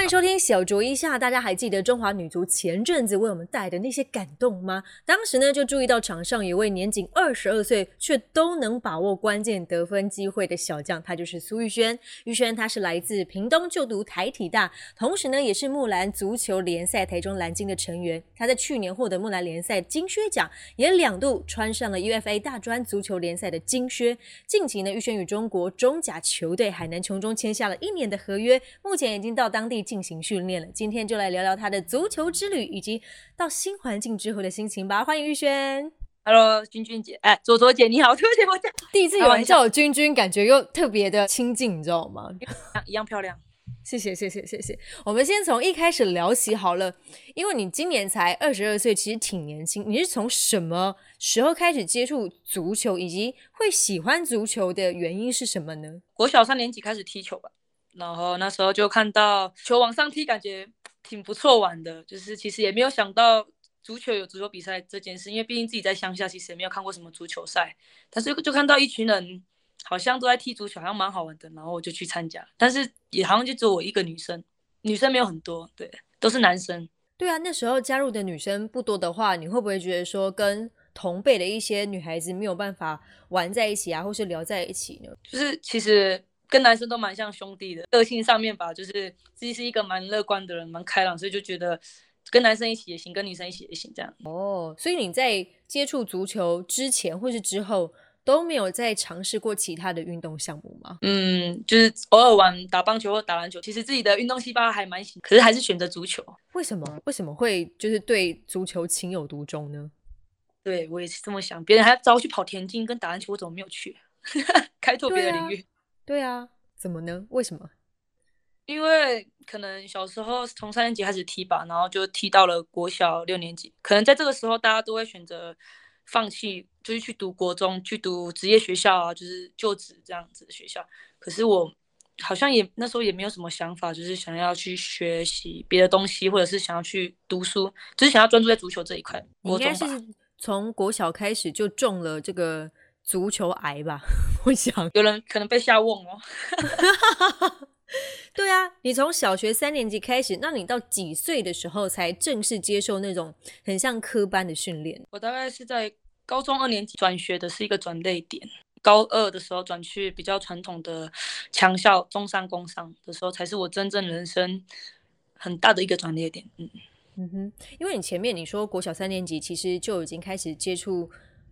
欢迎收听小酌一下，大家还记得中华女足前阵子为我们带的那些感动吗？当时呢，就注意到场上有位年仅二十二岁却都能把握关键得分机会的小将，他就是苏玉轩。玉轩他是来自屏东就读台体大，同时呢也是木兰足球联赛台中蓝鲸的成员。他在去年获得木兰联赛金靴奖，也两度穿上了 UFA 大专足球联赛的金靴。近期呢，玉轩与中国中甲球队海南琼中签下了一年的合约，目前已经到当地。进行训练了，今天就来聊聊他的足球之旅，以及到新环境之后的心情吧。欢迎玉轩，Hello，君君姐，哎，左左姐你好，对不起，我讲第一次有人叫我君君，感觉又特别的亲近，你知道吗？一样漂亮，谢谢，谢谢，谢谢。我们先从一开始聊起好了，因为你今年才二十二岁，其实挺年轻。你是从什么时候开始接触足球，以及会喜欢足球的原因是什么呢？国小三年级开始踢球吧。然后那时候就看到球往上踢，感觉挺不错玩的。就是其实也没有想到足球有足球比赛这件事，因为毕竟自己在乡下，其实也没有看过什么足球赛。但是就看到一群人好像都在踢足球，好像蛮好玩的，然后我就去参加。但是也好像就只有我一个女生，女生没有很多，对，都是男生。对啊，那时候加入的女生不多的话，你会不会觉得说跟同辈的一些女孩子没有办法玩在一起啊，或是聊在一起呢？就是其实。跟男生都蛮像兄弟的，个性上面吧，就是自己是一个蛮乐观的人，蛮开朗，所以就觉得跟男生一起也行，跟女生一起也行这样。哦，所以你在接触足球之前或是之后都没有再尝试过其他的运动项目吗？嗯，就是偶尔玩打棒球或打篮球，其实自己的运动细胞还蛮行，可是还是选择足球。为什么？为什么会就是对足球情有独钟呢？对我也是这么想，别人还要找我去跑田径跟打篮球，我怎么没有去？开拓别的领域。对啊，怎么呢？为什么？因为可能小时候从三年级开始踢吧，然后就踢到了国小六年级。可能在这个时候，大家都会选择放弃，就是去读国中，去读职业学校啊，就是就职这样子的学校。可是我好像也那时候也没有什么想法，就是想要去学习别的东西，或者是想要去读书，就是想要专注在足球这一块。应该是从国小开始就中了这个。足球癌吧，我想有人可能被吓问哦。对啊，你从小学三年级开始，那你到几岁的时候才正式接受那种很像科班的训练？我大概是在高中二年级转学的，是一个转类点。高二的时候转去比较传统的强校中山工商的时候，才是我真正人生很大的一个转捩点。嗯嗯哼，因为你前面你说国小三年级其实就已经开始接触。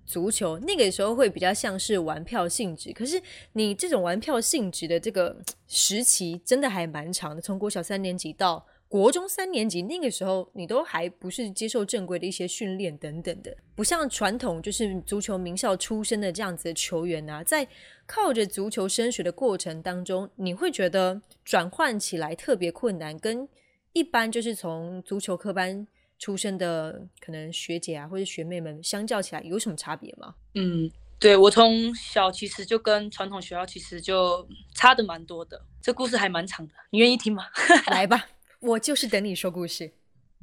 足球那个时候会比较像是玩票性质，可是你这种玩票性质的这个时期真的还蛮长的，从国小三年级到国中三年级，那个时候你都还不是接受正规的一些训练等等的，不像传统就是足球名校出身的这样子的球员啊，在靠着足球升学的过程当中，你会觉得转换起来特别困难，跟一般就是从足球科班。出生的可能学姐啊，或者学妹们，相较起来有什么差别吗？嗯，对我从小其实就跟传统学校其实就差的蛮多的。这故事还蛮长的，你愿意听吗？来吧，我就是等你说故事。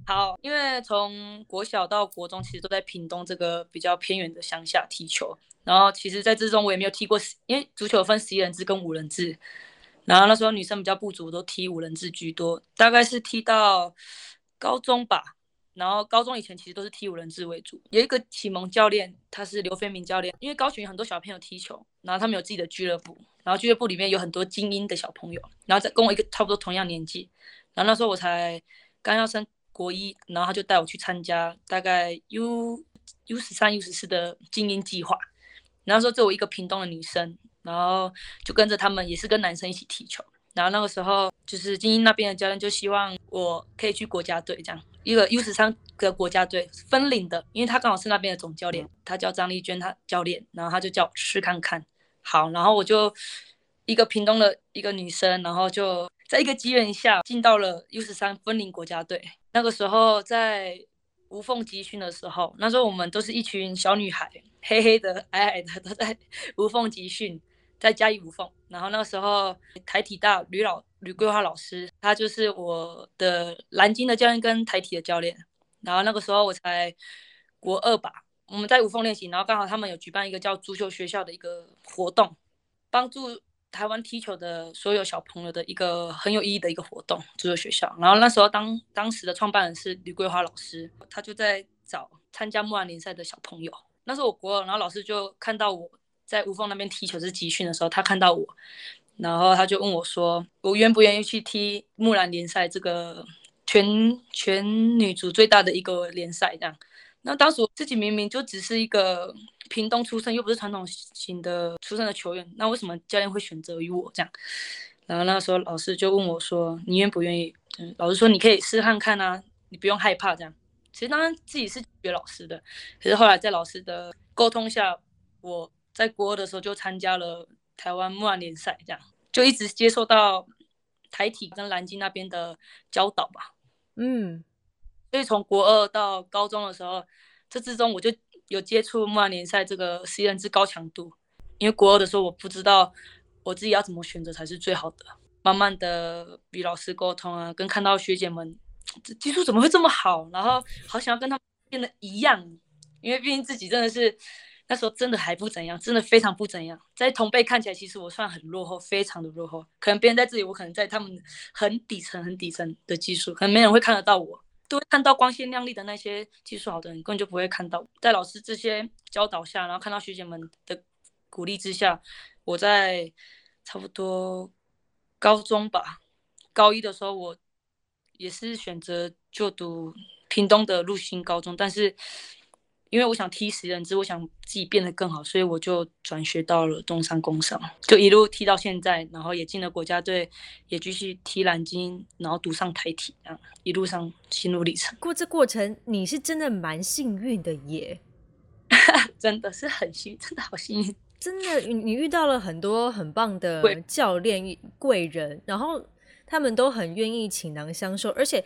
好，因为从国小到国中，其实都在屏东这个比较偏远的乡下踢球。然后其实，在之中我也没有踢过，因为足球分十一人制跟五人制。然后那时候女生比较不足，都踢五人制居多。大概是踢到高中吧。然后高中以前其实都是踢五人制为主，有一个启蒙教练，他是刘飞明教练。因为高雄有很多小朋友踢球，然后他们有自己的俱乐部，然后俱乐部里面有很多精英的小朋友，然后在跟我一个差不多同样年纪，然后那时候我才刚要升国一，然后他就带我去参加大概 U U 十三 U 十四的精英计划，然后说作为一个屏东的女生，然后就跟着他们也是跟男生一起踢球。然后那个时候，就是精英那边的教练就希望我可以去国家队，这样一个 U 十三的国家队分领的，因为他刚好是那边的总教练，他叫张丽娟，他教练，然后他就叫我试看看。好，然后我就一个屏东的一个女生，然后就在一个机缘下进到了 U 十三分领国家队。那个时候在无缝集训的时候，那时候我们都是一群小女孩，黑黑的、矮矮的，都在无缝集训。在嘉义无缝，然后那个时候台体大吕老吕桂花老师，他就是我的蓝鲸的教练跟台体的教练。然后那个时候我才国二吧，我们在无缝练习，然后刚好他们有举办一个叫足球学校的一个活动，帮助台湾踢球的所有小朋友的一个很有意义的一个活动，足球学校。然后那时候当当时的创办人是吕桂花老师，他就在找参加木兰联赛的小朋友。那时候我国二，然后老师就看到我在无缝那边踢球是集训的时候，他看到我，然后他就问我说：“我愿不愿意去踢木兰联赛这个全全女足最大的一个联赛？”这样。那当时我自己明明就只是一个屏东出身，又不是传统型的出身的球员，那为什么教练会选择于我这样？然后那时候老师就问我说：“你愿不愿意？”，老师说：“你可以试看看啊，你不用害怕这样。”其实当然自己是学老师的，可是后来在老师的沟通下，我在国二的时候就参加了台湾木兰联赛，这样就一直接受到台体跟南京那边的教导吧。嗯。所以从国二到高中的时候，这之中我就有接触木兰联赛这个实验制高强度。因为国二的时候我不知道我自己要怎么选择才是最好的，慢慢的与老师沟通啊，跟看到学姐们技术怎么会这么好，然后好想要跟他们变得一样，因为毕竟自己真的是那时候真的还不怎样，真的非常不怎样，在同辈看起来其实我算很落后，非常的落后，可能别人在这里，我可能在他们很底层很底层的技术，可能没人会看得到我。都会看到光鲜亮丽的那些技术好的人，根本就不会看到。在老师这些教导下，然后看到学姐们的鼓励之下，我在差不多高中吧，高一的时候，我也是选择就读屏东的陆星高中，但是。因为我想踢十人制，我想自己变得更好，所以我就转学到了中山工商，就一路踢到现在，然后也进了国家队，也继续踢蓝鲸，然后读上台体，这样一路上心路历程。过这过程，你是真的蛮幸运的耶，真的是很幸，真的好幸运，真的你遇到了很多很棒的教练贵人，然后他们都很愿意倾囊相授，而且。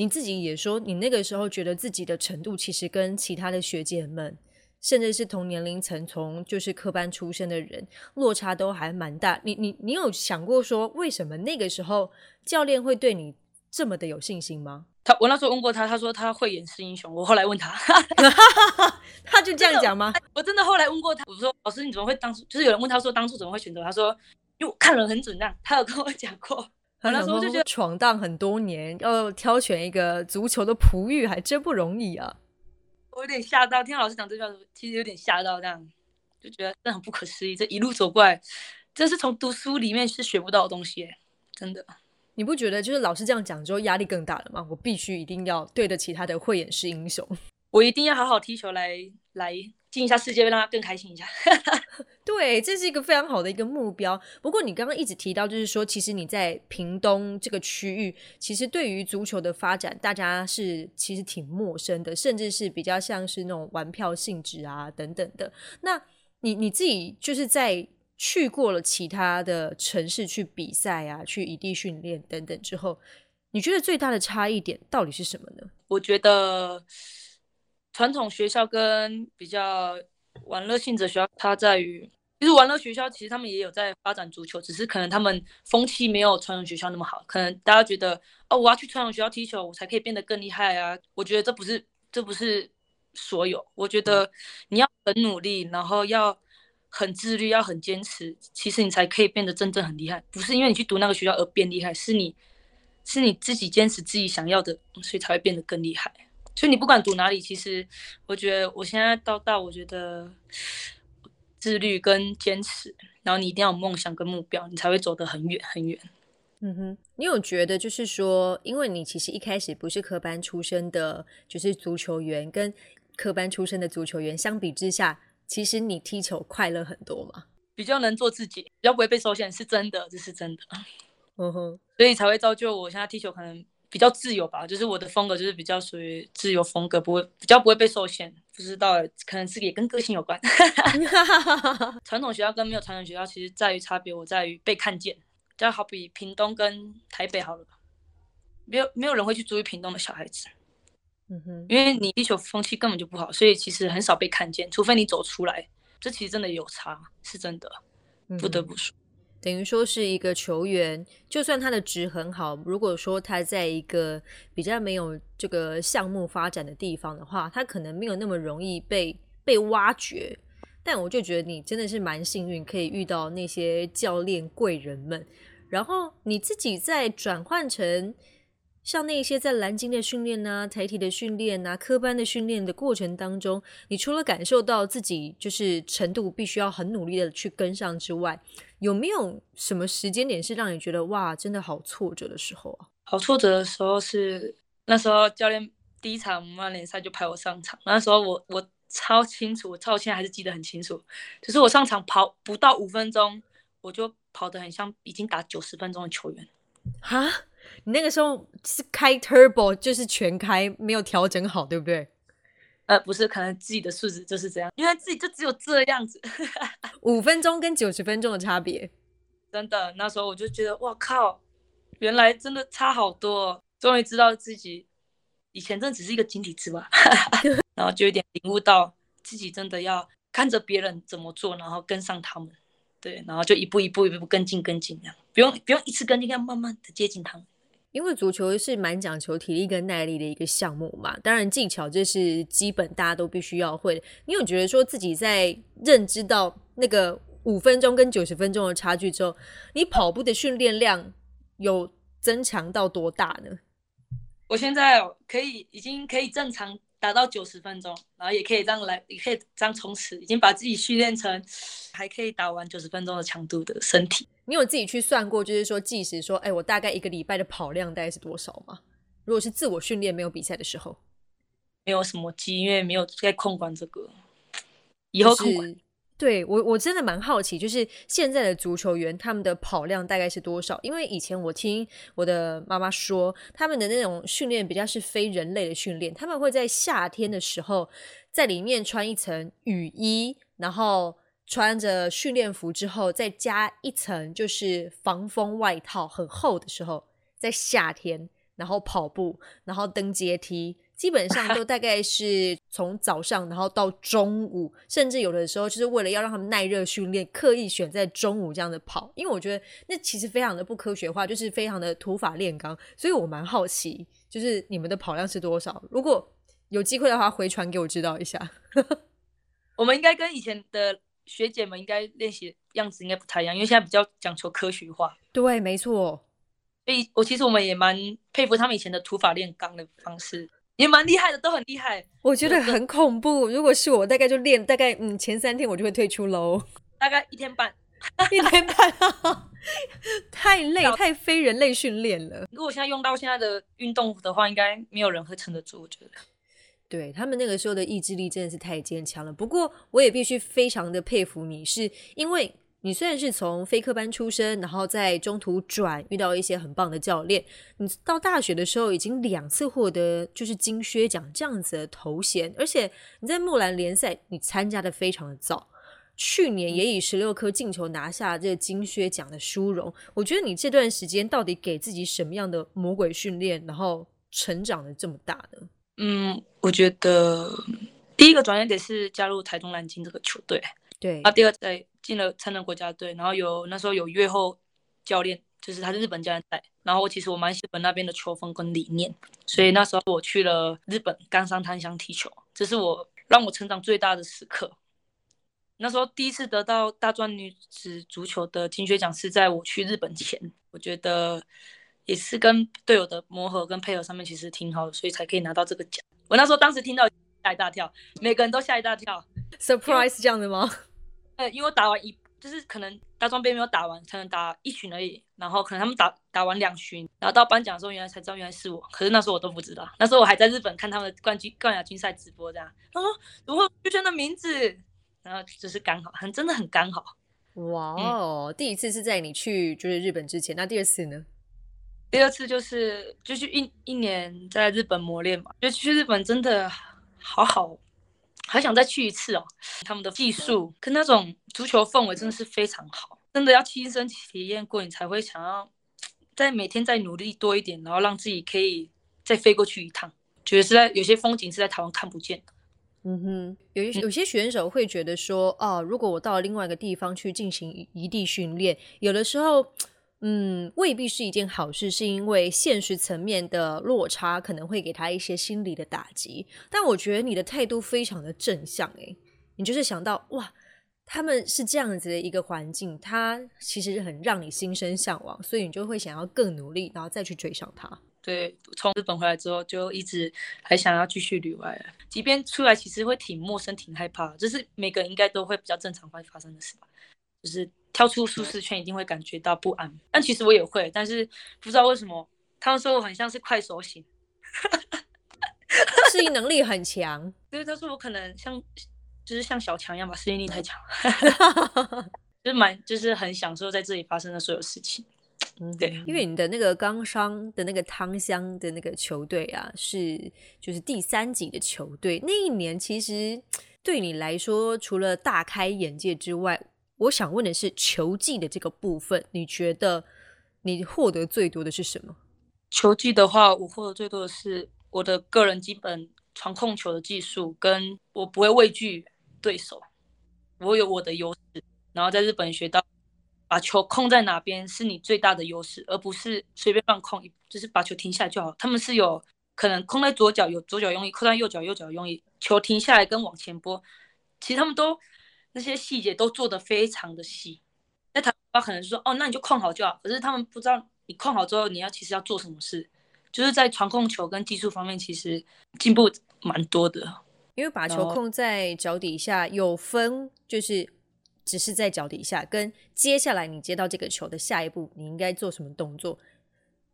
你自己也说，你那个时候觉得自己的程度其实跟其他的学姐们，甚至是同年龄层、从就是科班出身的人，落差都还蛮大。你你你有想过说，为什么那个时候教练会对你这么的有信心吗？他我那时候问过他，他说他会演示英雄。我后来问他 他就这样讲吗？我真的后来问过他，我说老师你怎么会当初就是有人问他说当初怎么会选择？他说因为我看人很准，这样他有跟我讲过。那时候就觉得闯荡很多年，要挑选一个足球的璞玉还真不容易啊！我有点吓到，听老师讲这句话，其实有点吓到，这样就觉得这很不可思议。这一路走过来，这是从读书里面是学不到的东西，真的。你不觉得就是老师这样讲之后压力更大了吗？我必须一定要对得起他的慧眼识英雄，我一定要好好踢球来来。进一下世界，让他更开心一下。对，这是一个非常好的一个目标。不过你刚刚一直提到，就是说，其实你在屏东这个区域，其实对于足球的发展，大家是其实挺陌生的，甚至是比较像是那种玩票性质啊等等的。那你你自己就是在去过了其他的城市去比赛啊，去异地训练等等之后，你觉得最大的差异点到底是什么呢？我觉得。传统学校跟比较玩乐性质学校，它在于，其实玩乐学校其实他们也有在发展足球，只是可能他们风气没有传统学校那么好。可能大家觉得，哦，我要去传统学校踢球，我才可以变得更厉害啊。我觉得这不是，这不是所有。我觉得你要很努力，然后要很自律，要很坚持，其实你才可以变得真正很厉害。不是因为你去读那个学校而变厉害，是你是你自己坚持自己想要的，所以才会变得更厉害。所以你不管读哪里，其实我觉得我现在到大，我觉得自律跟坚持，然后你一定要有梦想跟目标，你才会走得很远很远。嗯哼，你有觉得就是说，因为你其实一开始不是科班出身的，就是足球员，跟科班出身的足球员相比之下，其实你踢球快乐很多嘛？比较能做自己，比较不会被受限，是真的，这是真的。嗯哼，所以才会造就我现在踢球可能。比较自由吧，就是我的风格就是比较属于自由风格，不会比较不会被受限。不知道，可能是也跟个性有关。传统学校跟没有传统学校，其实在于差别，我在于被看见。就好比屏东跟台北好了，没有没有人会去注意屏东的小孩子。嗯哼，因为你地球风气根本就不好，所以其实很少被看见，除非你走出来。这其实真的有差，是真的，不得不说。等于说是一个球员，就算他的值很好，如果说他在一个比较没有这个项目发展的地方的话，他可能没有那么容易被被挖掘。但我就觉得你真的是蛮幸运，可以遇到那些教练贵人们。然后你自己再转换成像那些在蓝鲸的训练呐、台体的训练呐、科班的训练的过程当中，你除了感受到自己就是程度必须要很努力的去跟上之外，有没有什么时间点是让你觉得哇，真的好挫折的时候啊？好挫折的时候是那时候教练第一场曼联赛就派我上场，那时候我我超清楚，我到现在还是记得很清楚，就是我上场跑不到五分钟，我就跑得很像已经打九十分钟的球员。哈，你那个时候是开 turbo，就是全开，没有调整好，对不对？呃，不是，可能自己的素质就是这样，因为自己就只有这样子。五分钟跟九十分钟的差别，真的，那时候我就觉得，哇靠，原来真的差好多，哦终于知道自己以前真的只是一个井底之蛙，然后就有点领悟到自己真的要看着别人怎么做，然后跟上他们，对，然后就一步一步一步跟进跟进，这样不用不用一次跟进，要慢慢的接近他们。因为足球是蛮讲求体力跟耐力的一个项目嘛，当然技巧这是基本大家都必须要会的。你有觉得说自己在认知到那个五分钟跟九十分钟的差距之后，你跑步的训练量有增强到多大呢？我现在可以已经可以正常达到九十分钟，然后也可以这样来，也可以这样冲刺，已经把自己训练成还可以打完九十分钟的强度的身体。你有自己去算过，就是说计时说，哎，我大概一个礼拜的跑量大概是多少吗？如果是自我训练没有比赛的时候，没有什么机，因为没有在控管这个，以后控管。对我我真的蛮好奇，就是现在的足球员他们的跑量大概是多少？因为以前我听我的妈妈说，他们的那种训练比较是非人类的训练，他们会在夏天的时候在里面穿一层雨衣，然后穿着训练服之后再加一层就是防风外套，很厚的时候，在夏天然后跑步，然后登阶梯。基本上 都大概是从早上，然后到中午，甚至有的时候就是为了要让他们耐热训练，刻意选在中午这样的跑。因为我觉得那其实非常的不科学化，就是非常的土法炼钢。所以我蛮好奇，就是你们的跑量是多少？如果有机会的话，回传给我知道一下。我们应该跟以前的学姐们应该练习样子应该不太一样，因为现在比较讲求科学化。对，没错。所以我其实我们也蛮佩服他们以前的土法炼钢的方式。也蛮厉害的，都很厉害。我觉得很恐怖。如果是我，大概就练大概嗯前三天，我就会退出喽。大概一天半，一天半，太累，太非人类训练了。如果现在用到现在的运动的话，应该没有人会撑得住。我觉得，对他们那个时候的意志力真的是太坚强了。不过我也必须非常的佩服你，是因为。你虽然是从非科班出身，然后在中途转遇到一些很棒的教练，你到大学的时候已经两次获得就是金靴奖这样子的头衔，而且你在木兰联赛你参加的非常的早，去年也以十六颗进球拿下这个金靴奖的殊荣。我觉得你这段时间到底给自己什么样的魔鬼训练，然后成长的这么大呢？嗯，我觉得第一个转折点是加入台中蓝鲸这个球队，对，啊，第二在。进了成人国家队，然后有那时候有月后教练，就是他是日本教练带。然后其实我蛮喜欢那边的球风跟理念，所以那时候我去了日本冈山滩乡踢球，这是我让我成长最大的时刻。那时候第一次得到大专女子足球的金靴奖是在我去日本前，我觉得也是跟队友的磨合跟配合上面其实挺好的，所以才可以拿到这个奖。我那时候当时听到吓一大跳，每个人都吓一大跳，surprise 这样的吗？呃，因为我打完一，就是可能大装备没有打完，才能打一巡而已。然后可能他们打打完两巡，然后到颁奖的时候，原来才知道原来是我。可是那时候我都不知道，那时候我还在日本看他们的冠军冠亚军赛直播这样。他说如何出现的名字，然后就是刚好，很真的很刚好。哇哦，第一次是在你去就是日本之前，那第二次呢？第二次就是就是一一年在日本磨练嘛，就去日本真的好好。还想再去一次哦！他们的技术跟那种足球氛围真的是非常好，真的要亲身体验过，你才会想要再每天再努力多一点，然后让自己可以再飞过去一趟。觉得是在有些风景是在台湾看不见的。嗯哼，有有些选手会觉得说，哦，如果我到另外一个地方去进行异地训练，有的时候。嗯，未必是一件好事，是因为现实层面的落差可能会给他一些心理的打击。但我觉得你的态度非常的正向，诶，你就是想到哇，他们是这样子的一个环境，它其实很让你心生向往，所以你就会想要更努力，然后再去追上他。对，从日本回来之后，就一直还想要继续旅外。即便出来，其实会挺陌生、挺害怕，就是每个人应该都会比较正常会发生的事吧。就是跳出舒适圈，一定会感觉到不安。但其实我也会，但是不知道为什么，他们说我很像是快手型，适应能力很强。对，他说我可能像，就是像小强一样吧，适应力太强，就是蛮，就是很享受在这里发生的所有事情。嗯，对，因为你的那个冈商的那个汤香的那个球队啊，是就是第三级的球队。那一年其实 对你来说，除了大开眼界之外，我想问的是球技的这个部分，你觉得你获得最多的是什么？球技的话，我获得最多的是我的个人基本传控球的技术，跟我不会畏惧对手，我有我的优势，然后在日本学到。把球控在哪边是你最大的优势，而不是随便乱控，就是把球停下来就好。他们是有可能控在左脚有左脚用力，控在右脚右脚用力，球停下来跟往前拨，其实他们都那些细节都做得非常的细。那台湾可能说哦，那你就控好就好，可是他们不知道你控好之后你要其实要做什么事，就是在传控球跟技术方面其实进步蛮多的。因为把球控在脚底下有分，就是。只是在脚底下，跟接下来你接到这个球的下一步，你应该做什么动作，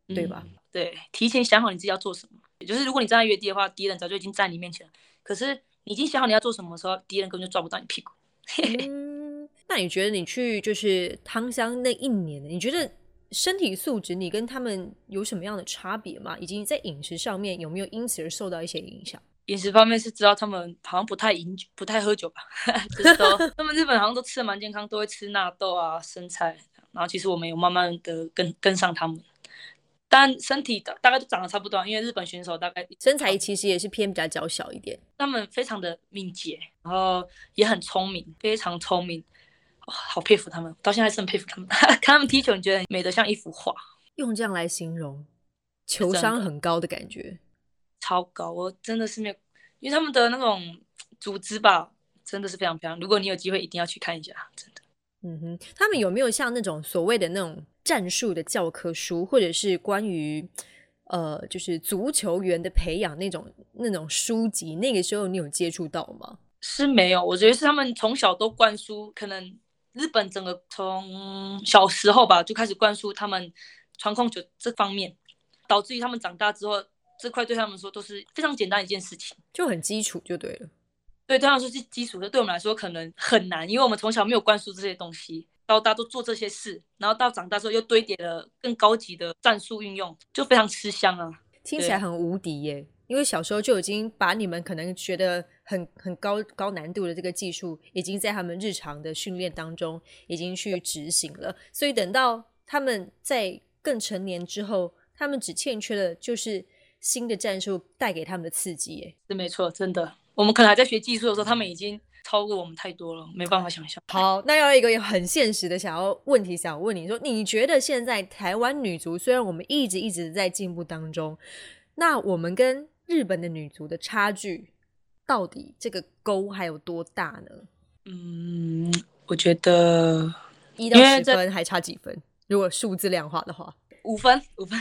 对吧？对，提前想好你自己要做什么。也就是如果你站在原地的话，敌人早就已经在你面前了。可是你已经想好你要做什么的时候，敌人根本就抓不到你屁股。嗯，那你觉得你去就是汤乡那一年，你觉得身体素质你跟他们有什么样的差别吗？以及在饮食上面有没有因此而受到一些影响？饮食方面是知道他们好像不太饮酒，不太喝酒吧？就是说 他们日本好像都吃的蛮健康，都会吃纳豆啊、生菜。然后其实我们有慢慢的跟跟上他们，但身体的大概都长得差不多，因为日本选手大概身材其实也是偏比较娇小一点。他们非常的敏捷，然后也很聪明，非常聪明，好佩服他们，到现在还是很佩服他们。看他们踢球，你觉得美得像一幅画，用这样来形容，球商很高的感觉。超高，我真的是没有，因为他们的那种组织吧，真的是非常漂亮。如果你有机会，一定要去看一下，真的。嗯哼，他们有没有像那种所谓的那种战术的教科书，或者是关于呃，就是足球员的培养那种那种书籍？那个时候你有接触到吗？是没有，我觉得是他们从小都灌输，可能日本整个从小时候吧就开始灌输他们传控球这方面，导致于他们长大之后。这块对他们说都是非常简单一件事情，就很基础就对了。对他们说是基础的，对我们来说可能很难，因为我们从小没有灌输这些东西，到大都做这些事，然后到长大之后又堆叠了更高级的战术运用，就非常吃香啊。听起来很无敌耶，因为小时候就已经把你们可能觉得很很高高难度的这个技术，已经在他们日常的训练当中已经去执行了，所以等到他们在更成年之后，他们只欠缺的就是。新的战术带给他们的刺激，耶，是没错，真的。我们可能还在学技术的时候，他们已经超过我们太多了，没办法想象。好，那要一个很现实的想要问题，想问你说，你觉得现在台湾女足虽然我们一直一直在进步当中，那我们跟日本的女足的差距到底这个沟还有多大呢？嗯，我觉得一到十分还差几分？如果数字量化的话，五分，五分。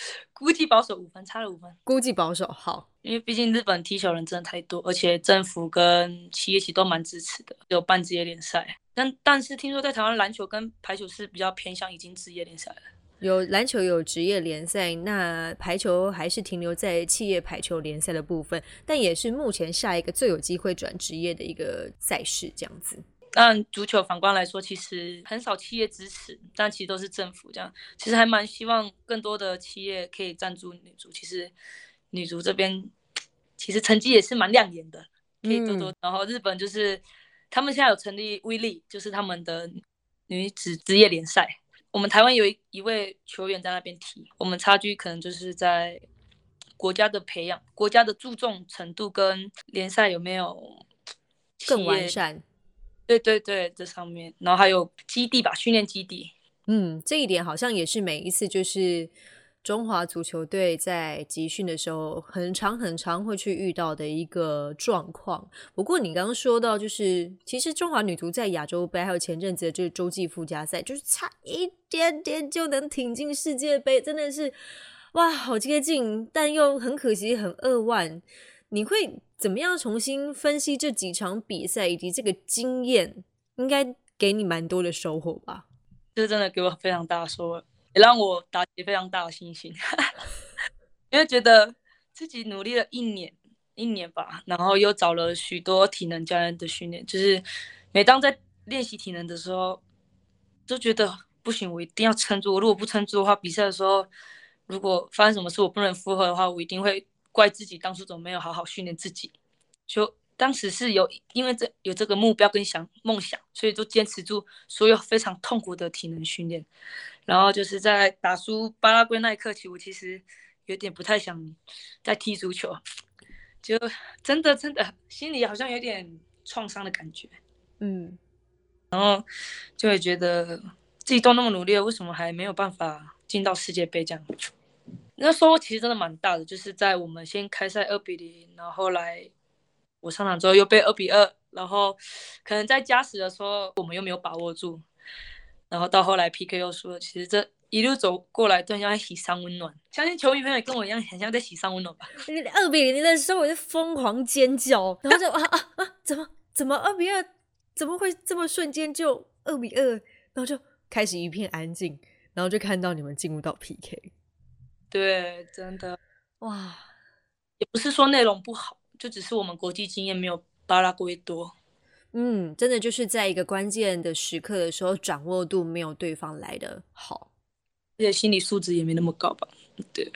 估计保守五分，差了五分。估计保守好，因为毕竟日本踢球人真的太多，而且政府跟企业其实都蛮支持的，有办职业联赛。但但是听说在台湾篮球跟排球是比较偏向已经职业联赛了。有篮球有职业联赛，那排球还是停留在企业排球联赛的部分，但也是目前下一个最有机会转职业的一个赛事，这样子。但足球反观来说，其实很少企业支持，但其实都是政府这样。其实还蛮希望更多的企业可以赞助女足。其实女足这边其实成绩也是蛮亮眼的，可以多多。然后日本就是他们现在有成立威力，就是他们的女子职业联赛。我们台湾有一一位球员在那边踢，我们差距可能就是在国家的培养、国家的注重程度跟联赛有没有更完善。对对对，这上面，然后还有基地吧，训练基地。嗯，这一点好像也是每一次就是中华足球队在集训的时候，很长很长会去遇到的一个状况。不过你刚刚说到，就是其实中华女足在亚洲杯还有前阵子的这个洲际附加赛，就是差一点点就能挺进世界杯，真的是哇，好接近，但又很可惜，很扼腕。你会怎么样重新分析这几场比赛以及这个经验？应该给你蛮多的收获吧？这真的给我非常大的收获。也让我打起非常大的信心，因为觉得自己努力了一年一年吧，然后又找了许多体能教练的训练，就是每当在练习体能的时候，都觉得不行，我一定要撑住。我如果不撑住的话，比赛的时候如果发生什么事我不能负荷的话，我一定会怪自己当初怎么没有好好训练自己。就当时是有因为这有这个目标跟想梦想，所以就坚持住所有非常痛苦的体能训练。然后就是在打输巴拉圭那一刻起，我其实有点不太想再踢足球，就真的真的心里好像有点创伤的感觉。嗯，然后就会觉得自己都那么努力了，为什么还没有办法进到世界杯这样？那收获其实真的蛮大的，就是在我们先开赛二比零，然后来。我上场之后又被二比二，然后可能在加时的时候我们又没有把握住，然后到后来 PK 又输了。其实这一路走过来，都像在洗三温暖。相信球迷朋友跟我一样，很像在洗三温暖吧。二比零的时候我就疯狂尖叫，然后就啊啊啊！怎么怎么二比二？怎么会这么瞬间就二比二？然后就开始一片安静，然后就看到你们进入到 PK。对，真的哇，也不是说内容不好。就只是我们国际经验没有巴拉圭多，嗯，真的就是在一个关键的时刻的时候，掌握度没有对方来的好，而且心理素质也没那么高吧？对，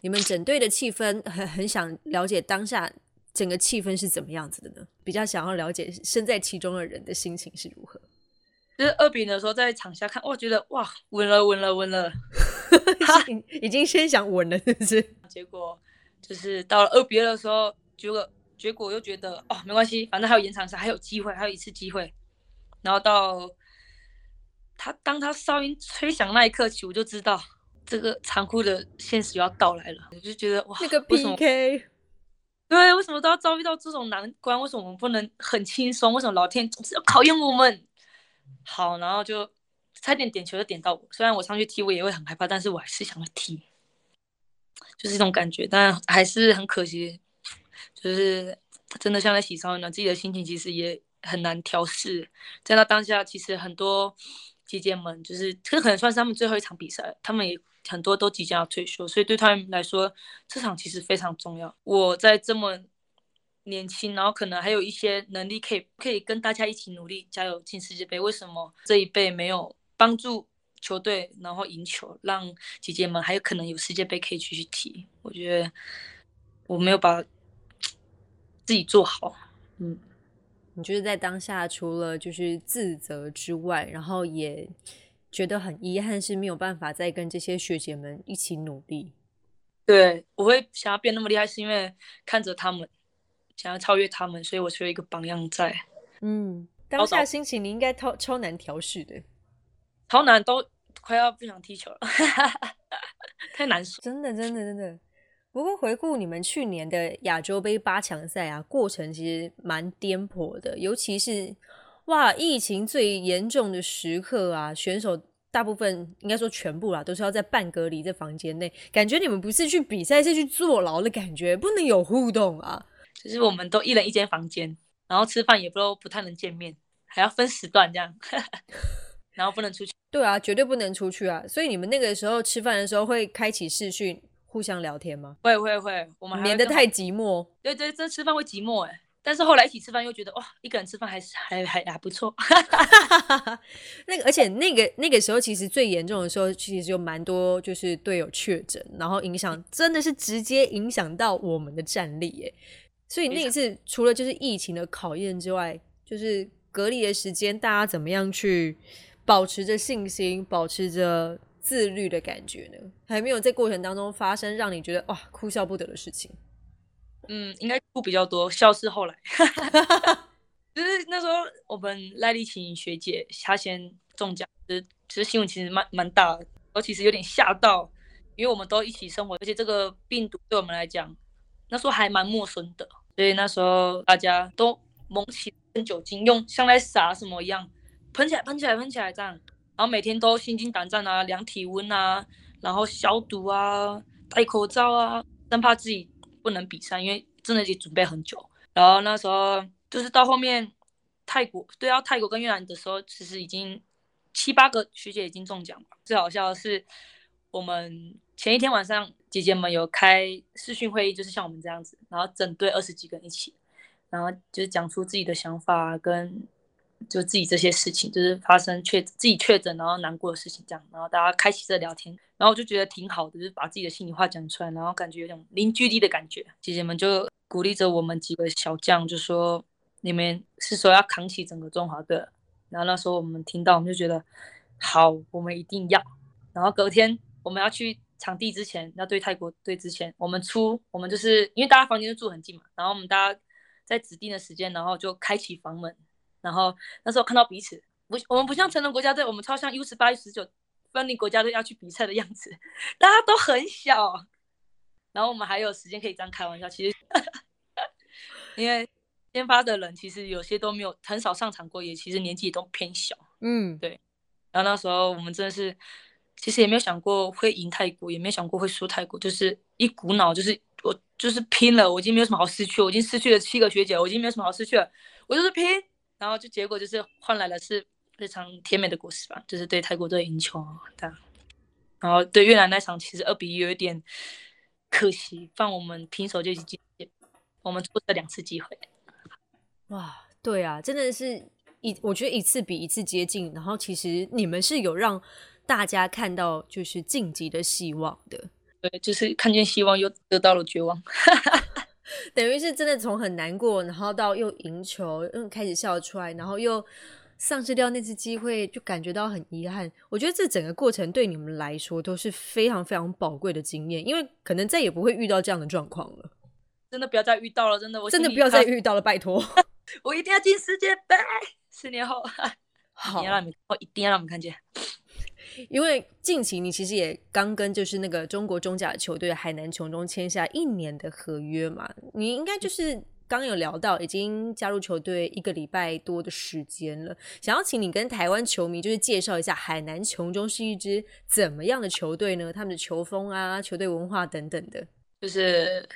你们整队的气氛很很想了解当下整个气氛是怎么样子的呢？比较想要了解身在其中的人的心情是如何。就是二比零的时候在场下看，哇，觉得哇，稳了，稳了，稳了，已经先想稳了，是不是？结果就是到了二比二的时候。结果结果又觉得哦没关系，反正还有延长赛，还有机会，还有一次机会。然后到他当他哨音吹响那一刻起，我就知道这个残酷的现实要到来了。我就觉得哇，那个 PK，对，为什么都要遭遇到这种难关？为什么我们不能很轻松？为什么老天总是要考验我们？好，然后就差点点球就点到我。虽然我上去踢，我也会很害怕，但是我还是想要踢，就是这种感觉。但还是很可惜。就是真的像在洗烧一样，自己的心情其实也很难调试。在那当下，其实很多姐姐们，就是这可能算是他们最后一场比赛，他们也很多都即将要退休，所以对他们来说，这场其实非常重要。我在这么年轻，然后可能还有一些能力，可以可以跟大家一起努力，加油进世界杯。为什么这一辈没有帮助球队，然后赢球，让姐姐们还有可能有世界杯可以继续踢？我觉得我没有把。自己做好，嗯，你就是在当下，除了就是自责之外，然后也觉得很遗憾，是没有办法再跟这些学姐们一起努力。对，我会想要变那么厉害，是因为看着他们，想要超越他们，所以我需要一个榜样在。嗯，当下心情你应该超超难调试的，超难，都快要不想踢球了，太难受，真的，真的，真的。不过回顾你们去年的亚洲杯八强赛啊，过程其实蛮颠簸的，尤其是哇，疫情最严重的时刻啊，选手大部分应该说全部啦，都是要在半隔离在房间内，感觉你们不是去比赛，是去坐牢的感觉，不能有互动啊。就是我们都一人一间房间，然后吃饭也不都不太能见面，还要分时段这样，然后不能出去。对啊，绝对不能出去啊。所以你们那个时候吃饭的时候会开启视讯。互相聊天吗？会会会，我们免得太寂寞。对对，这吃饭会寂寞哎，但是后来一起吃饭又觉得哇，一个人吃饭还是还还还不错。那个，而且那个那个时候其实最严重的时候，其实有蛮多就是队友确诊，然后影响真的是直接影响到我们的战力哎。所以那一次除了就是疫情的考验之外，就是隔离的时间，大家怎么样去保持着信心，保持着。自律的感觉呢，还没有在过程当中发生让你觉得哇哭笑不得的事情。嗯，应该哭比较多，笑是后来。就是那时候我们赖丽琴学姐她先中奖，其实其实新闻其实蛮蛮大的，我其实有点吓到，因为我们都一起生活，而且这个病毒对我们来讲，那时候还蛮陌生的，所以那时候大家都蒙起跟酒精，用像在洒什么一样，喷起来，喷起来，喷起来这样，然后每天都心惊胆战啊，量体温啊，然后消毒啊，戴口罩啊，生怕自己不能比赛，因为真的已经准备很久。然后那时候就是到后面泰国对到泰国跟越南的时候，其实已经七八个学姐已经中奖了。最好笑的是，我们前一天晚上姐姐们有开视讯会议，就是像我们这样子，然后整队二十几个人一起，然后就是讲出自己的想法跟就自己这些事情，就是发生确自己确诊然后难过的事情这样，然后大家开启这聊天，然后我就觉得挺好的，就是把自己的心里话讲出来，然后感觉有种零距离的感觉。姐姐们就鼓励着我们几个小将，就说你们是说要扛起整个中华队，然后那时候我们听到，我们就觉得好，我们一定要。然后隔天我们要去场地之前，要对泰国队之前，我们出我们就是因为大家房间就住很近嘛，然后我们大家在指定的时间，然后就开启房门，然后那时候看到彼此，不，我们不像成人国家队，我们超像 U 十八、U 十九分离国家队要去比赛的样子，大家都很小，然后我们还有时间可以这样开玩笑。其实，因为先发的人其实有些都没有很少上场过，也其实年纪都偏小，嗯，对。然后那时候我们真的是。其实也没有想过会赢泰国，也没有想过会输泰国，就是一股脑，就是我就是拼了，我已经没有什么好失去，我已经失去了七个学姐，我已经没有什么好失去了，我就是拼，然后就结果就是换来了是非常甜美的果实吧，就是对泰国队赢球的，然后对越南那场其实二比一有一点可惜，放我们平手就已经，我们错了两次机会，哇，对啊，真的是一，我觉得一次比一次接近，然后其实你们是有让。大家看到就是晋级的希望的，对，就是看见希望又得到了绝望，等于是真的从很难过，然后到又赢球，嗯开始笑出来，然后又丧失掉那次机会，就感觉到很遗憾。我觉得这整个过程对你们来说都是非常非常宝贵的经验，因为可能再也不会遇到这样的状况了。真的不要再遇到了，真的，我真的不要再遇到了，拜托，我一定要进世界杯，四年后，好，让你们，我一定要让你们看见。因为近期你其实也刚跟就是那个中国中甲球队海南琼中签下一年的合约嘛，你应该就是刚有聊到已经加入球队一个礼拜多的时间了，想要请你跟台湾球迷就是介绍一下海南琼中是一支怎么样的球队呢？他们的球风啊、球队文化等等的。就是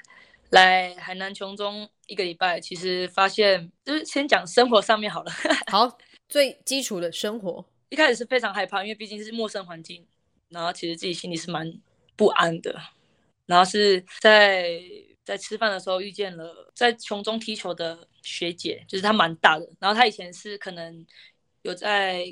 来海南琼中一个礼拜，其实发现就是先讲生活上面好了。好，最基础的生活。一开始是非常害怕，因为毕竟是陌生环境，然后其实自己心里是蛮不安的。然后是在在吃饭的时候遇见了在琼中踢球的学姐，就是她蛮大的。然后她以前是可能有在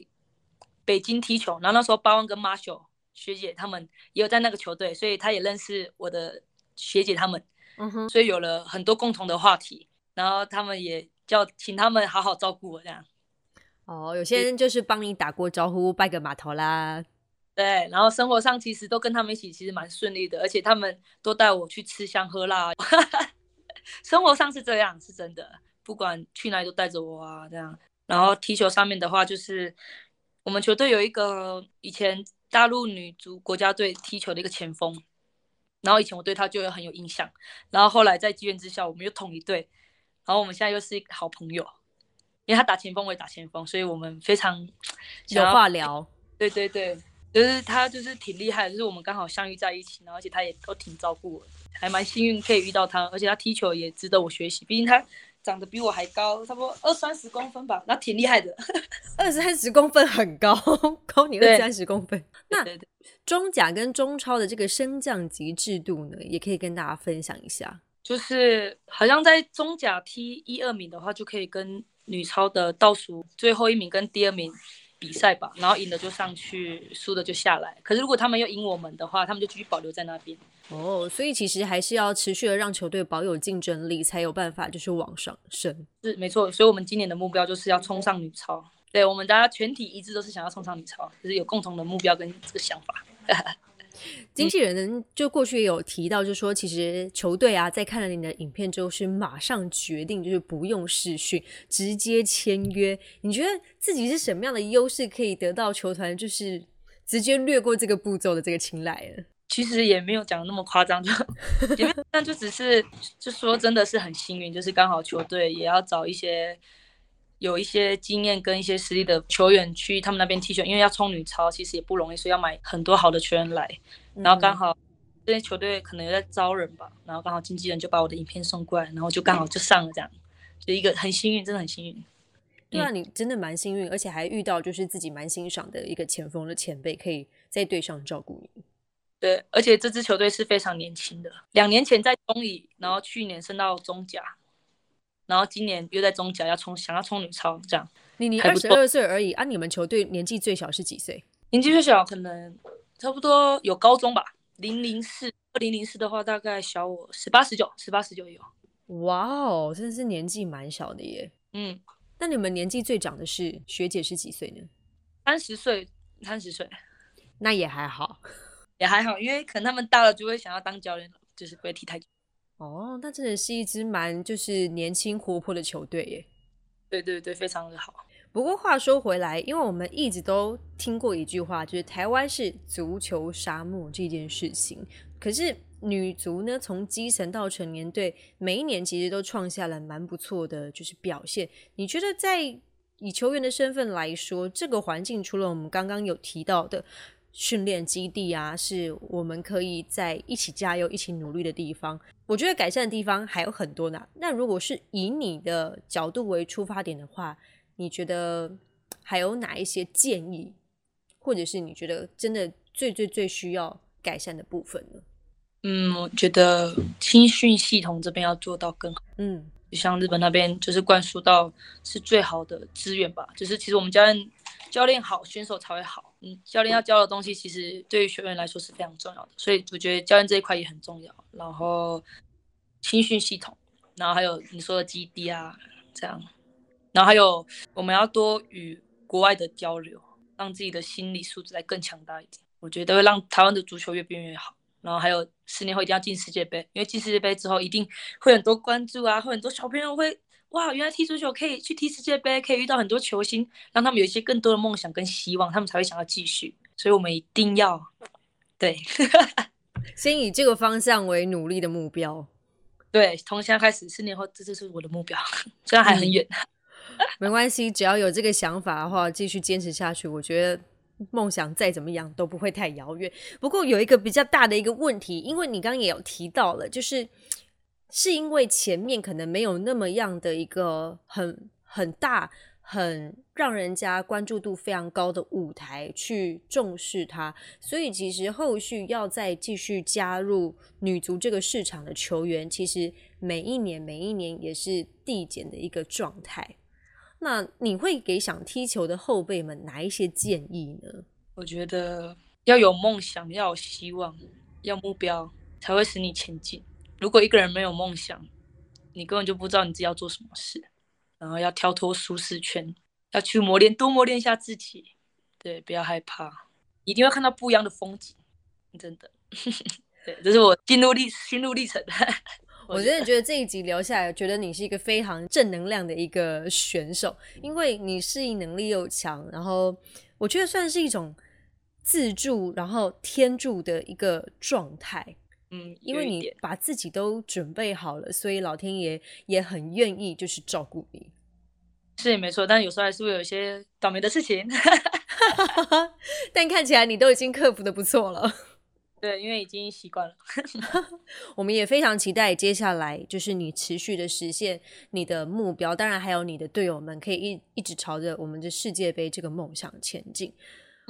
北京踢球，然后那时候八万跟马修学姐他们也有在那个球队，所以她也认识我的学姐他们，嗯哼，所以有了很多共同的话题。然后他们也叫请他们好好照顾我这样。哦，有些人就是帮你打过招呼，拜个码头啦。对，然后生活上其实都跟他们一起，其实蛮顺利的，而且他们都带我去吃香喝辣。生活上是这样，是真的，不管去哪里都带着我啊，这样。然后踢球上面的话，就是我们球队有一个以前大陆女足国家队踢球的一个前锋，然后以前我对他就有很有印象，然后后来在机缘之下，我们又同一队，然后我们现在又是一个好朋友。因为他打前锋，我也打前锋，所以我们非常 有话聊。对对对，就是他就是挺厉害，就是我们刚好相遇在一起，然后而且他也都挺照顾我，还蛮幸运可以遇到他，而且他踢球也值得我学习，毕竟他长得比我还高，差不多二三十公分吧，那挺厉害的。二三十公分很高，高你二三十公分。那中甲跟中超的这个升降级制度呢，也可以跟大家分享一下。就是好像在中甲踢一二名的话，就可以跟。女超的倒数最后一名跟第二名比赛吧，然后赢的就上去，输的就下来。可是如果他们要赢我们的话，他们就继续保留在那边。哦，所以其实还是要持续的让球队保有竞争力，才有办法就是往上升。是没错，所以我们今年的目标就是要冲上女超。对我们大家全体一致都是想要冲上女超，就是有共同的目标跟这个想法。经纪人就过去有提到，就说其实球队啊，在看了你的影片之后，是马上决定就是不用试训，直接签约。你觉得自己是什么样的优势可以得到球团就是直接略过这个步骤的这个青睐呢？其实也没有讲那么夸张，就也没有，但就只是就说真的是很幸运，就是刚好球队也要找一些有一些经验跟一些实力的球员去他们那边踢球，因为要冲女超其实也不容易，所以要买很多好的球员来，然后刚好这些球队可能有在招人吧，然后刚好经纪人就把我的影片送过来，然后就刚好就上了这样，就一个很幸运，真的很幸运。对啊，你真的蛮幸运，而且还遇到就是自己蛮欣赏的一个前锋的前辈，可以在队上照顾你。对，而且这支球队是非常年轻的，两年前在中乙，然后去年升到中甲，然后今年又在中甲要冲，想要冲女超，这样。你你二十二岁而已啊？你们球队年纪最小是几岁？年纪最小可能差不多有高中吧，零零四，二零零四的话大概小我十八十九，十八十九有。哇哦，真的是年纪蛮小的耶。嗯。那你们年纪最长的是学姐是几岁呢？三十岁，三十岁，那也还好，也还好，因为可能他们大了就会想要当教练了，就是不会踢太久。哦，那真的是一支蛮就是年轻活泼的球队耶。对对对，非常的好。不过话说回来，因为我们一直都听过一句话，就是台湾是足球沙漠这件事情，可是。女足呢，从基层到成年队，每一年其实都创下了蛮不错的就是表现。你觉得在以球员的身份来说，这个环境除了我们刚刚有提到的训练基地啊，是我们可以在一起加油、一起努力的地方。我觉得改善的地方还有很多呢。那如果是以你的角度为出发点的话，你觉得还有哪一些建议，或者是你觉得真的最最最需要改善的部分呢？嗯，我觉得青训系统这边要做到更好。嗯，就像日本那边，就是灌输到是最好的资源吧。就是其实我们教练教练好，选手才会好。嗯，教练要教的东西，其实对于学员来说是非常重要的。所以我觉得教练这一块也很重要。然后青训系统，然后还有你说的基地啊，这样。然后还有我们要多与国外的交流，让自己的心理素质再更强大一点。我觉得会让台湾的足球越变越好。然后还有十年后一定要进世界杯，因为进世界杯之后一定会很多关注啊，会很多小朋友会哇，原来踢足球可以去踢世界杯，可以遇到很多球星，让他们有一些更多的梦想跟希望，他们才会想要继续。所以我们一定要对，先以这个方向为努力的目标。对，从现在开始，四年后这就是我的目标，虽然还很远，没关系，只要有这个想法的话，继续坚持下去，我觉得。梦想再怎么样都不会太遥远。不过有一个比较大的一个问题，因为你刚刚也有提到了，就是是因为前面可能没有那么样的一个很很大、很让人家关注度非常高的舞台去重视它，所以其实后续要再继续加入女足这个市场的球员，其实每一年每一年也是递减的一个状态。那你会给想踢球的后辈们哪一些建议呢？我觉得要有梦想，要有希望，要目标，才会使你前进。如果一个人没有梦想，你根本就不知道你自己要做什么事。然后要跳脱舒适圈，要去磨练，多磨练一下自己。对，不要害怕，一定会看到不一样的风景。真的，对，这是我心路历心路历程。我真的觉得这一集聊下来，觉得你是一个非常正能量的一个选手，因为你适应能力又强，然后我觉得算是一种自助，然后天助的一个状态。嗯，因为你把自己都准备好了，所以老天爷也很愿意就是照顾你。是也没错，但有时候还是会有一些倒霉的事情。但看起来你都已经克服的不错了。对，因为已经习惯了，我们也非常期待接下来就是你持续的实现你的目标，当然还有你的队友们可以一一直朝着我们的世界杯这个梦想前进。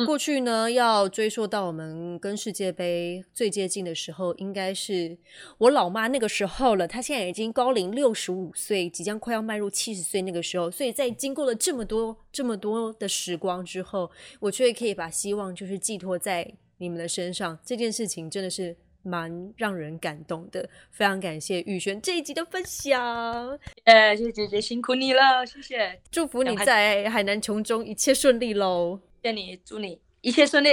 过去呢，要追溯到我们跟世界杯最接近的时候，应该是我老妈那个时候了。她现在已经高龄六十五岁，即将快要迈入七十岁那个时候，所以在经过了这么多这么多的时光之后，我却可以把希望就是寄托在。你们的身上这件事情真的是蛮让人感动的，非常感谢玉璇这一集的分享。哎，谢谢姐姐辛苦你了，谢谢，祝福你在海南琼中一切顺利喽。谢你，祝你一切顺利。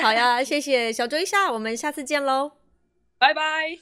好呀，谢谢小周一下，我们下次见喽，拜拜。